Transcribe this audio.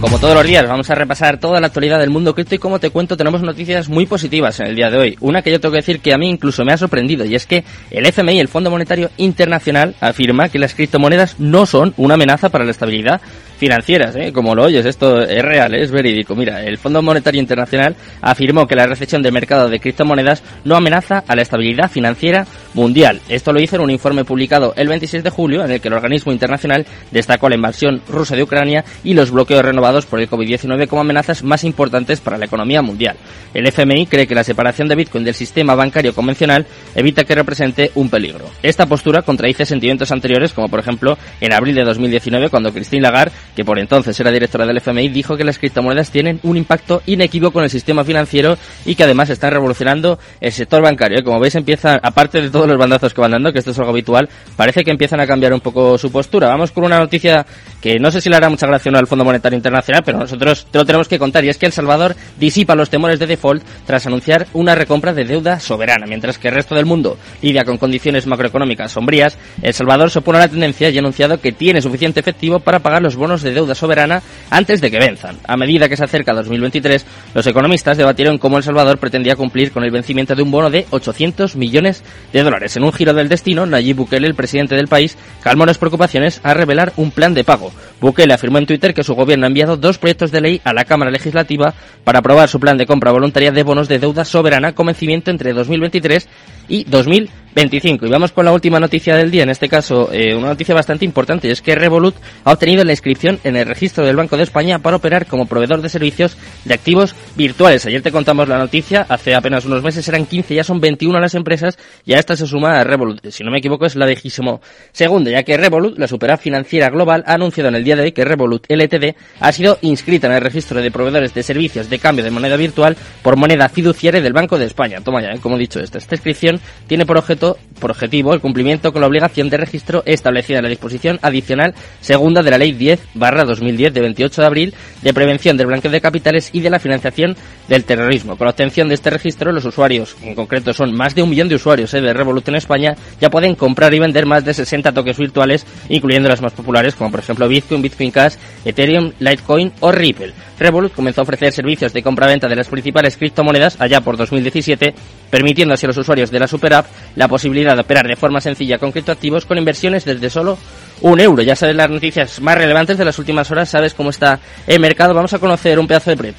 Como todos los días, vamos a repasar toda la actualidad del mundo cripto y como te cuento, tenemos noticias muy positivas en el día de hoy. Una que yo tengo que decir que a mí incluso me ha sorprendido y es que el FMI, el Fondo Monetario Internacional, afirma que las criptomonedas no son una amenaza para la estabilidad financieras, ¿eh? como lo oyes, esto es real, es verídico. Mira, el Fondo Monetario Internacional afirmó que la recesión del mercado de criptomonedas no amenaza a la estabilidad financiera mundial. Esto lo hizo en un informe publicado el 26 de julio en el que el organismo internacional destacó la invasión rusa de Ucrania y los bloqueos renovados por el COVID-19 como amenazas más importantes para la economía mundial. El FMI cree que la separación de Bitcoin del sistema bancario convencional evita que represente un peligro. Esta postura contradice sentimientos anteriores, como por ejemplo en abril de 2019 cuando Christine Lagarde que por entonces era directora del FMI, dijo que las criptomonedas tienen un impacto inequívoco en el sistema financiero y que además están revolucionando el sector bancario. ¿eh? Como veis, empieza, aparte de todos los bandazos que van dando, que esto es algo habitual, parece que empiezan a cambiar un poco su postura. Vamos con una noticia que no sé si le hará mucha gracia al Fondo Monetario Internacional, pero nosotros te lo tenemos que contar, y es que El Salvador disipa los temores de default tras anunciar una recompra de deuda soberana, mientras que el resto del mundo lidia con condiciones macroeconómicas sombrías, El Salvador se opone a la tendencia y ha anunciado que tiene suficiente efectivo para pagar los bonos de deuda soberana antes de que venzan. A medida que se acerca 2023, los economistas debatieron cómo El Salvador pretendía cumplir con el vencimiento de un bono de 800 millones de dólares. En un giro del destino, Nayib Bukele, el presidente del país, calmó las preocupaciones a revelar un plan de pago. Bukele afirmó en Twitter que su gobierno ha enviado dos proyectos de ley a la Cámara Legislativa para aprobar su plan de compra voluntaria de bonos de deuda soberana con vencimiento entre 2023 y 2025. Y vamos con la última noticia del día, en este caso eh, una noticia bastante importante, y es que Revolut ha obtenido la inscripción en el registro del Banco de España para operar como proveedor de servicios de activos virtuales. Ayer te contamos la noticia, hace apenas unos meses eran 15, ya son 21 las empresas y a esta se suma Revolut. Si no me equivoco es la vigésimo segunda, ya que Revolut, la supera financiera global, ha anunciado en el día de hoy que Revolut LTD ha sido inscrita en el registro de proveedores de servicios de cambio de moneda virtual por moneda fiduciaria del Banco de España. Toma ya, ¿eh? como he dicho, esta inscripción tiene por objeto, por objetivo, el cumplimiento con la obligación de registro establecida en la disposición adicional segunda de la Ley 10 barra 2010 de 28 de abril de prevención del blanqueo de capitales y de la financiación del terrorismo. Con la obtención de este registro, los usuarios, en concreto son más de un millón de usuarios eh, de Revolut en España, ya pueden comprar y vender más de 60 toques virtuales, incluyendo las más populares, como por ejemplo Bitcoin, Bitcoin Cash, Ethereum, Litecoin o Ripple. Revolut comenzó a ofrecer servicios de compra-venta de las principales criptomonedas allá por 2017, permitiendo así a los usuarios de la Super App la posibilidad de operar de forma sencilla con criptoactivos con inversiones desde solo un euro. Ya sabes las noticias más relevantes de las últimas horas, sabes cómo está el mercado. Vamos a conocer un pedazo de proyecto.